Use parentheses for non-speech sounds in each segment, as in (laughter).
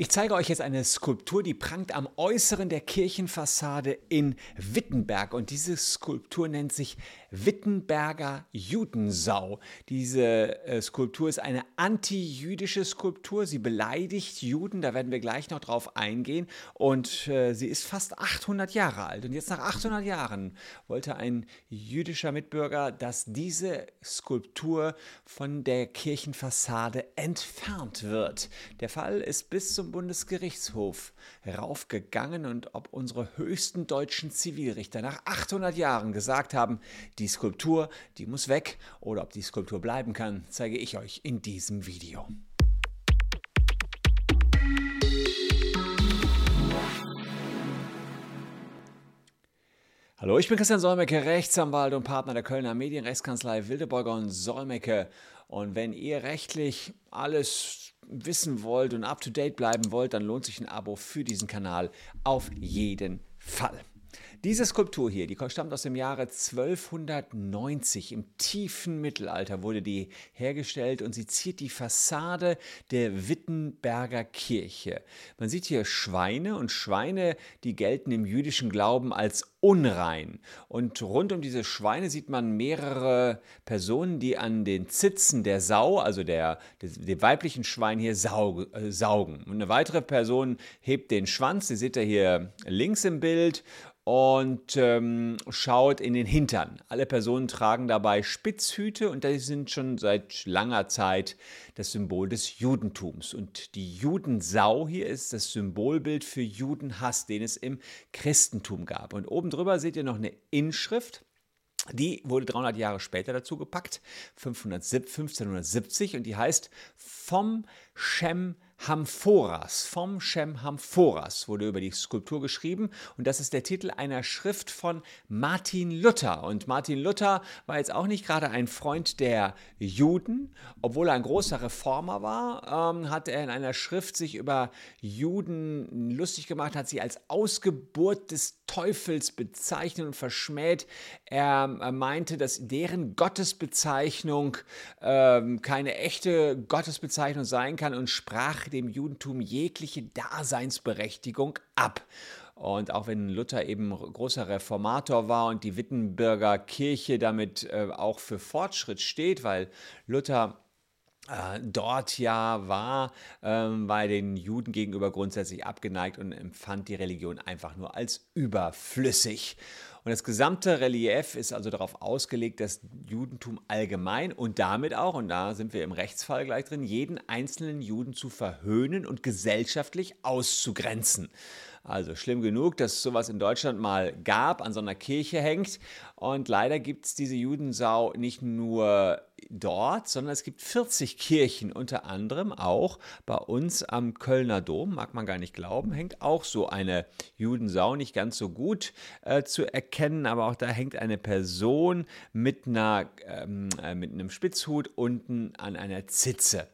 Ich zeige euch jetzt eine Skulptur, die prangt am Äußeren der Kirchenfassade in Wittenberg. Und diese Skulptur nennt sich Wittenberger Judensau. Diese äh, Skulptur ist eine anti-jüdische Skulptur. Sie beleidigt Juden, da werden wir gleich noch drauf eingehen. Und äh, sie ist fast 800 Jahre alt. Und jetzt nach 800 Jahren wollte ein jüdischer Mitbürger, dass diese Skulptur von der Kirchenfassade entfernt wird. Der Fall ist bis zum Bundesgerichtshof raufgegangen und ob unsere höchsten deutschen Zivilrichter nach 800 Jahren gesagt haben, die Skulptur, die muss weg oder ob die Skulptur bleiben kann, zeige ich euch in diesem Video. Hallo, ich bin Christian Solmecke, Rechtsanwalt und Partner der Kölner Medienrechtskanzlei Wildeborger und Solmecke. Und wenn ihr rechtlich alles wissen wollt und up-to-date bleiben wollt, dann lohnt sich ein Abo für diesen Kanal auf jeden Fall. Diese Skulptur hier, die stammt aus dem Jahre 1290. Im tiefen Mittelalter wurde die hergestellt und sie ziert die Fassade der Wittenberger Kirche. Man sieht hier Schweine und Schweine, die gelten im jüdischen Glauben als unrein. Und rund um diese Schweine sieht man mehrere Personen, die an den Zitzen der Sau, also der, dem weiblichen Schwein hier, saug, äh, saugen. Und eine weitere Person hebt den Schwanz, die seht ihr hier links im Bild und ähm, schaut in den Hintern. Alle Personen tragen dabei Spitzhüte und die sind schon seit langer Zeit das Symbol des Judentums. Und die Judensau hier ist das Symbolbild für Judenhass, den es im Christentum gab. Und oben drüber seht ihr noch eine Inschrift. Die wurde 300 Jahre später dazu gepackt, 1570, und die heißt vom Shem Hamphoras, vom Shem Hamphoras wurde über die Skulptur geschrieben und das ist der Titel einer Schrift von Martin Luther. Und Martin Luther war jetzt auch nicht gerade ein Freund der Juden, obwohl er ein großer Reformer war, ähm, hat er in einer Schrift sich über Juden lustig gemacht, hat sie als Ausgeburt des Teufels bezeichnet und verschmäht. Er meinte, dass deren Gottesbezeichnung ähm, keine echte Gottesbezeichnung sein kann und sprach dem Judentum jegliche Daseinsberechtigung ab. Und auch wenn Luther eben großer Reformator war und die Wittenberger Kirche damit äh, auch für Fortschritt steht, weil Luther dort ja war, ähm, war den Juden gegenüber grundsätzlich abgeneigt und empfand die Religion einfach nur als überflüssig. Und das gesamte Relief ist also darauf ausgelegt, das Judentum allgemein und damit auch, und da sind wir im Rechtsfall gleich drin, jeden einzelnen Juden zu verhöhnen und gesellschaftlich auszugrenzen. Also schlimm genug, dass es sowas in Deutschland mal gab, an so einer Kirche hängt. Und leider gibt es diese Judensau nicht nur dort, sondern es gibt 40 Kirchen, unter anderem auch bei uns am Kölner Dom, mag man gar nicht glauben, hängt auch so eine Judensau, nicht ganz so gut äh, zu erkennen, aber auch da hängt eine Person mit, einer, ähm, äh, mit einem Spitzhut unten an einer Zitze.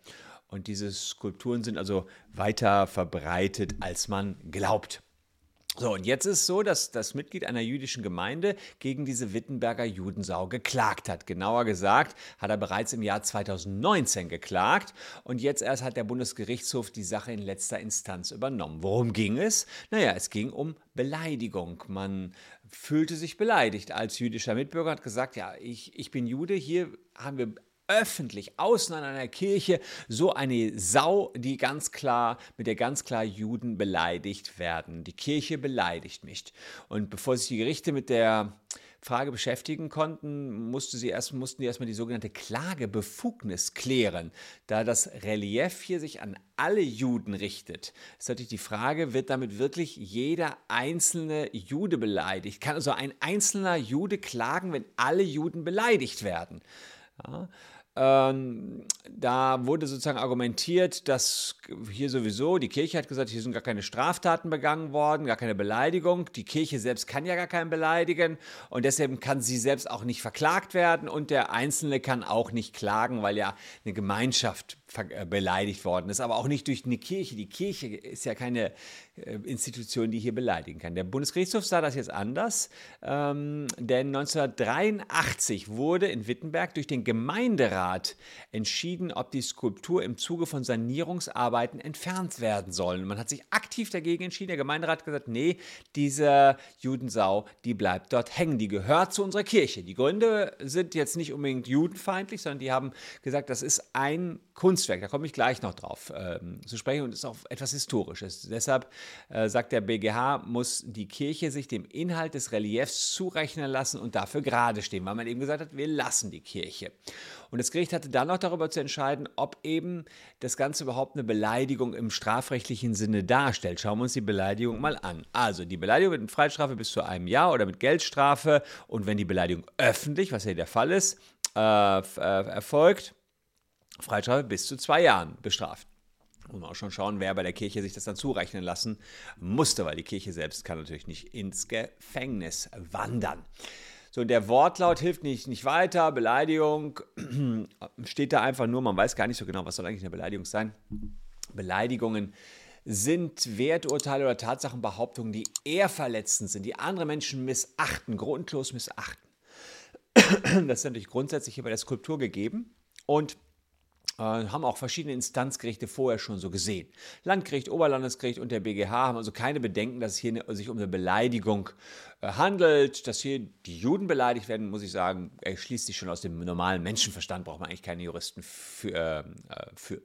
Und diese Skulpturen sind also weiter verbreitet, als man glaubt. So, und jetzt ist es so, dass das Mitglied einer jüdischen Gemeinde gegen diese Wittenberger Judensau geklagt hat. Genauer gesagt hat er bereits im Jahr 2019 geklagt und jetzt erst hat der Bundesgerichtshof die Sache in letzter Instanz übernommen. Worum ging es? Naja, es ging um Beleidigung. Man fühlte sich beleidigt als jüdischer Mitbürger, hat gesagt, ja, ich, ich bin Jude, hier haben wir öffentlich außen an einer Kirche so eine Sau, die ganz klar, mit der ganz klar Juden beleidigt werden. Die Kirche beleidigt mich. Und bevor sich die Gerichte mit der Frage beschäftigen konnten, musste sie erst, mussten die erstmal die sogenannte Klagebefugnis klären. Da das Relief hier sich an alle Juden richtet, ist natürlich die Frage, wird damit wirklich jeder einzelne Jude beleidigt? Kann also ein einzelner Jude klagen, wenn alle Juden beleidigt werden? Ja, ähm, da wurde sozusagen argumentiert, dass hier sowieso, die Kirche hat gesagt, hier sind gar keine Straftaten begangen worden, gar keine Beleidigung. Die Kirche selbst kann ja gar keinen beleidigen und deshalb kann sie selbst auch nicht verklagt werden und der Einzelne kann auch nicht klagen, weil ja eine Gemeinschaft beleidigt worden ist, aber auch nicht durch eine Kirche. Die Kirche ist ja keine äh, Institution, die hier beleidigen kann. Der Bundesgerichtshof sah das jetzt anders, ähm, denn 1983 wurde in Wittenberg durch den Gemeinderat entschieden, ob die Skulptur im Zuge von Sanierungsarbeiten entfernt werden soll. man hat sich aktiv dagegen entschieden. Der Gemeinderat hat gesagt, nee, diese Judensau, die bleibt dort hängen, die gehört zu unserer Kirche. Die Gründe sind jetzt nicht unbedingt judenfeindlich, sondern die haben gesagt, das ist ein Kunstwerk, da komme ich gleich noch drauf ähm, zu sprechen und ist auch etwas Historisches. Deshalb äh, sagt der BGH, muss die Kirche sich dem Inhalt des Reliefs zurechnen lassen und dafür gerade stehen, weil man eben gesagt hat, wir lassen die Kirche. Und das Gericht hatte dann noch darüber zu entscheiden, ob eben das Ganze überhaupt eine Beleidigung im strafrechtlichen Sinne darstellt. Schauen wir uns die Beleidigung mal an. Also die Beleidigung mit Freistrafe bis zu einem Jahr oder mit Geldstrafe und wenn die Beleidigung öffentlich, was ja der Fall ist, äh, äh, erfolgt, Freistrafe bis zu zwei Jahren bestraft. Und auch schon schauen, wer bei der Kirche sich das dann zurechnen lassen musste, weil die Kirche selbst kann natürlich nicht ins Gefängnis wandern. So, der Wortlaut hilft nicht, nicht weiter. Beleidigung (clears throat) steht da einfach nur, man weiß gar nicht so genau, was soll eigentlich eine Beleidigung sein. Beleidigungen sind Werturteile oder Tatsachenbehauptungen, die eher verletzend sind, die andere Menschen missachten, grundlos missachten. (clears throat) Das ist natürlich grundsätzlich hier bei der Skulptur gegeben. Und haben auch verschiedene Instanzgerichte vorher schon so gesehen. Landgericht, Oberlandesgericht und der BGH haben also keine Bedenken, dass es hier sich um eine Beleidigung äh, handelt. Dass hier die Juden beleidigt werden, muss ich sagen, erschließt sich schon aus dem normalen Menschenverstand, braucht man eigentlich keine Juristen für. Äh, für.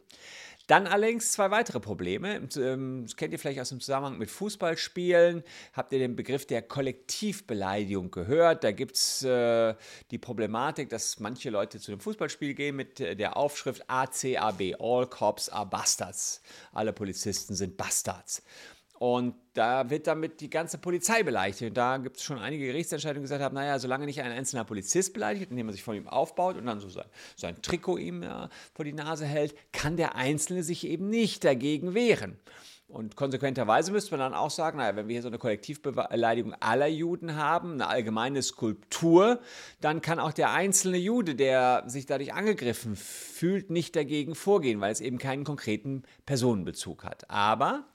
Dann allerdings zwei weitere Probleme. Ähm, das kennt ihr vielleicht aus dem Zusammenhang mit Fußballspielen. Habt ihr den Begriff der Kollektivbeleidigung gehört? Da gibt es äh, die Problematik, dass manche Leute zu einem Fußballspiel gehen mit äh, der Aufschrift ACAB, All Cops are Bastards. Alle Polizisten sind Bastards. Und da wird damit die ganze Polizei beleidigt. Und da gibt es schon einige Gerichtsentscheidungen, die gesagt haben, naja, solange nicht ein einzelner Polizist beleidigt, indem man sich von ihm aufbaut und dann so sein, sein Trikot ihm ja, vor die Nase hält, kann der Einzelne sich eben nicht dagegen wehren. Und konsequenterweise müsste man dann auch sagen, naja, wenn wir hier so eine Kollektivbeleidigung aller Juden haben, eine allgemeine Skulptur, dann kann auch der einzelne Jude, der sich dadurch angegriffen fühlt, nicht dagegen vorgehen, weil es eben keinen konkreten Personenbezug hat. Aber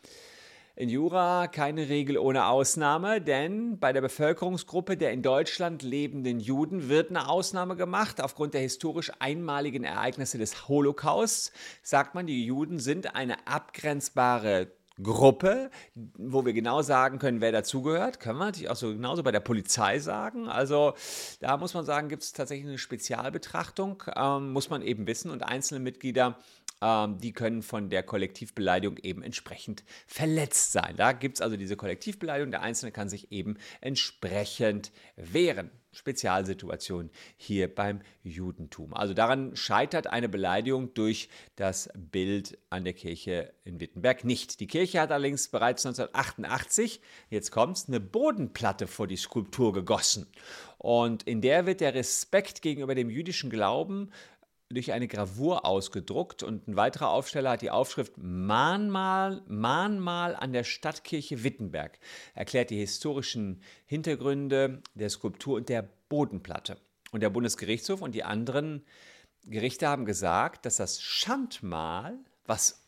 in Jura keine Regel ohne Ausnahme, denn bei der Bevölkerungsgruppe der in Deutschland lebenden Juden wird eine Ausnahme gemacht. Aufgrund der historisch einmaligen Ereignisse des Holocausts sagt man, die Juden sind eine abgrenzbare Gruppe, wo wir genau sagen können, wer dazugehört. Können wir natürlich auch so genauso bei der Polizei sagen. Also da muss man sagen, gibt es tatsächlich eine Spezialbetrachtung, ähm, muss man eben wissen. Und einzelne Mitglieder ähm, die können von der Kollektivbeleidigung eben entsprechend verletzt sein. Da gibt es also diese Kollektivbeleidigung, der Einzelne kann sich eben entsprechend wehren. Spezialsituation hier beim Judentum. Also daran scheitert eine Beleidigung durch das Bild an der Kirche in Wittenberg nicht. Die Kirche hat allerdings bereits 1988, jetzt kommt es, eine Bodenplatte vor die Skulptur gegossen. Und in der wird der Respekt gegenüber dem jüdischen Glauben durch eine Gravur ausgedruckt und ein weiterer Aufsteller hat die Aufschrift Mahnmal, Mahnmal an der Stadtkirche Wittenberg, erklärt die historischen Hintergründe der Skulptur und der Bodenplatte. Und der Bundesgerichtshof und die anderen Gerichte haben gesagt, dass das Schandmal, was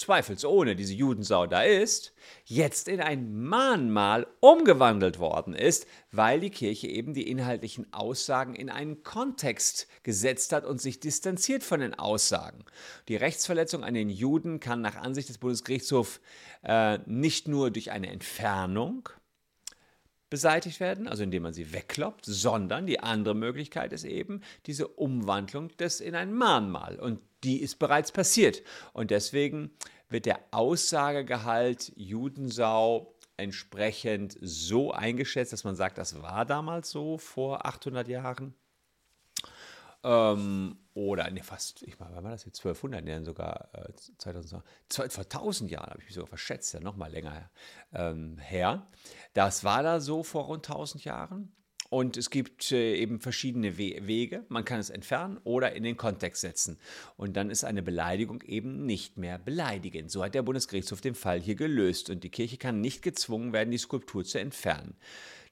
zweifelsohne diese Judensau da ist, jetzt in ein Mahnmal umgewandelt worden ist, weil die Kirche eben die inhaltlichen Aussagen in einen Kontext gesetzt hat und sich distanziert von den Aussagen. Die Rechtsverletzung an den Juden kann nach Ansicht des Bundesgerichtshofs äh, nicht nur durch eine Entfernung beseitigt werden, also indem man sie wegkloppt, sondern die andere Möglichkeit ist eben diese Umwandlung des in ein Mahnmal. Und die ist bereits passiert. Und deswegen wird der Aussagegehalt Judensau entsprechend so eingeschätzt, dass man sagt, das war damals so vor 800 Jahren. Ähm, oder nee, fast, ich meine, wann war das jetzt? 1200 Jahren sogar, äh, 2000, vor 1000 Jahren habe ich mich sogar verschätzt, ja, noch mal länger ähm, her. Das war da so vor rund 1000 Jahren. Und es gibt äh, eben verschiedene We Wege. Man kann es entfernen oder in den Kontext setzen. Und dann ist eine Beleidigung eben nicht mehr beleidigend. So hat der Bundesgerichtshof den Fall hier gelöst. Und die Kirche kann nicht gezwungen werden, die Skulptur zu entfernen.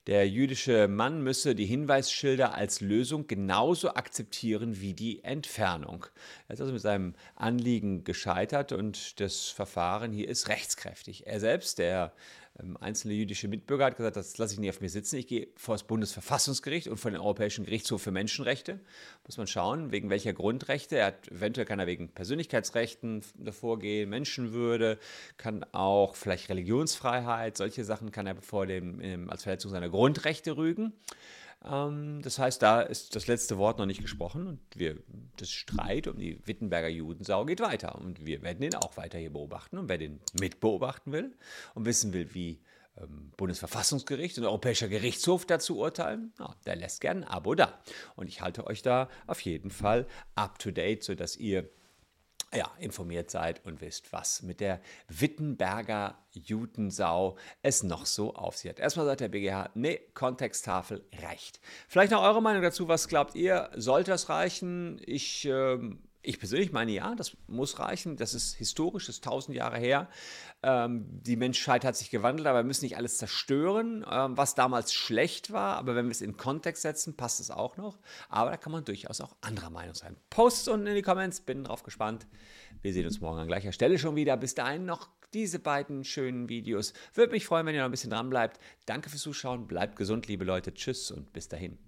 Der jüdische Mann müsse die Hinweisschilder als Lösung genauso akzeptieren wie die Entfernung. Er ist also mit seinem Anliegen gescheitert und das Verfahren hier ist rechtskräftig. Er selbst, der einzelne jüdische Mitbürger hat gesagt, das lasse ich nicht auf mir sitzen. Ich gehe vor das Bundesverfassungsgericht und vor den Europäischen Gerichtshof für Menschenrechte. Muss man schauen, wegen welcher Grundrechte. Er hat, eventuell kann er wegen Persönlichkeitsrechten davor gehen, Menschenwürde, kann auch vielleicht Religionsfreiheit, solche Sachen kann er vor dem, ähm, als Verletzung seiner Grundrechte rügen. Ähm, das heißt, da ist das letzte Wort noch nicht gesprochen und wir, das Streit um die Wittenberger Judensau geht weiter und wir werden den auch weiter hier beobachten und wer den mitbeobachten will und wissen will, wie ähm, Bundesverfassungsgericht und Europäischer Gerichtshof dazu urteilen, ja, der lässt gern ein Abo da. Und ich halte euch da auf jeden Fall up to date, sodass ihr ja, informiert seid und wisst, was mit der Wittenberger Jutensau es noch so auf sich hat. Erstmal sagt der BGH, nee, Kontexttafel reicht. Vielleicht noch eure Meinung dazu, was glaubt ihr, sollte das reichen? Ich ähm, ich persönlich meine ja, das muss reichen. Das ist historisch, das ist tausend Jahre her. Ähm, die Menschheit hat sich gewandelt, aber wir müssen nicht alles zerstören, ähm, was damals schlecht war. Aber wenn wir es in Kontext setzen, passt es auch noch. Aber da kann man durchaus auch anderer Meinung sein. Post unten in die Comments, bin drauf gespannt. Wir sehen uns morgen an gleicher Stelle schon wieder. Bis dahin noch diese beiden schönen Videos. Würde mich freuen, wenn ihr noch ein bisschen dran bleibt. Danke fürs Zuschauen, bleibt gesund, liebe Leute. Tschüss und bis dahin.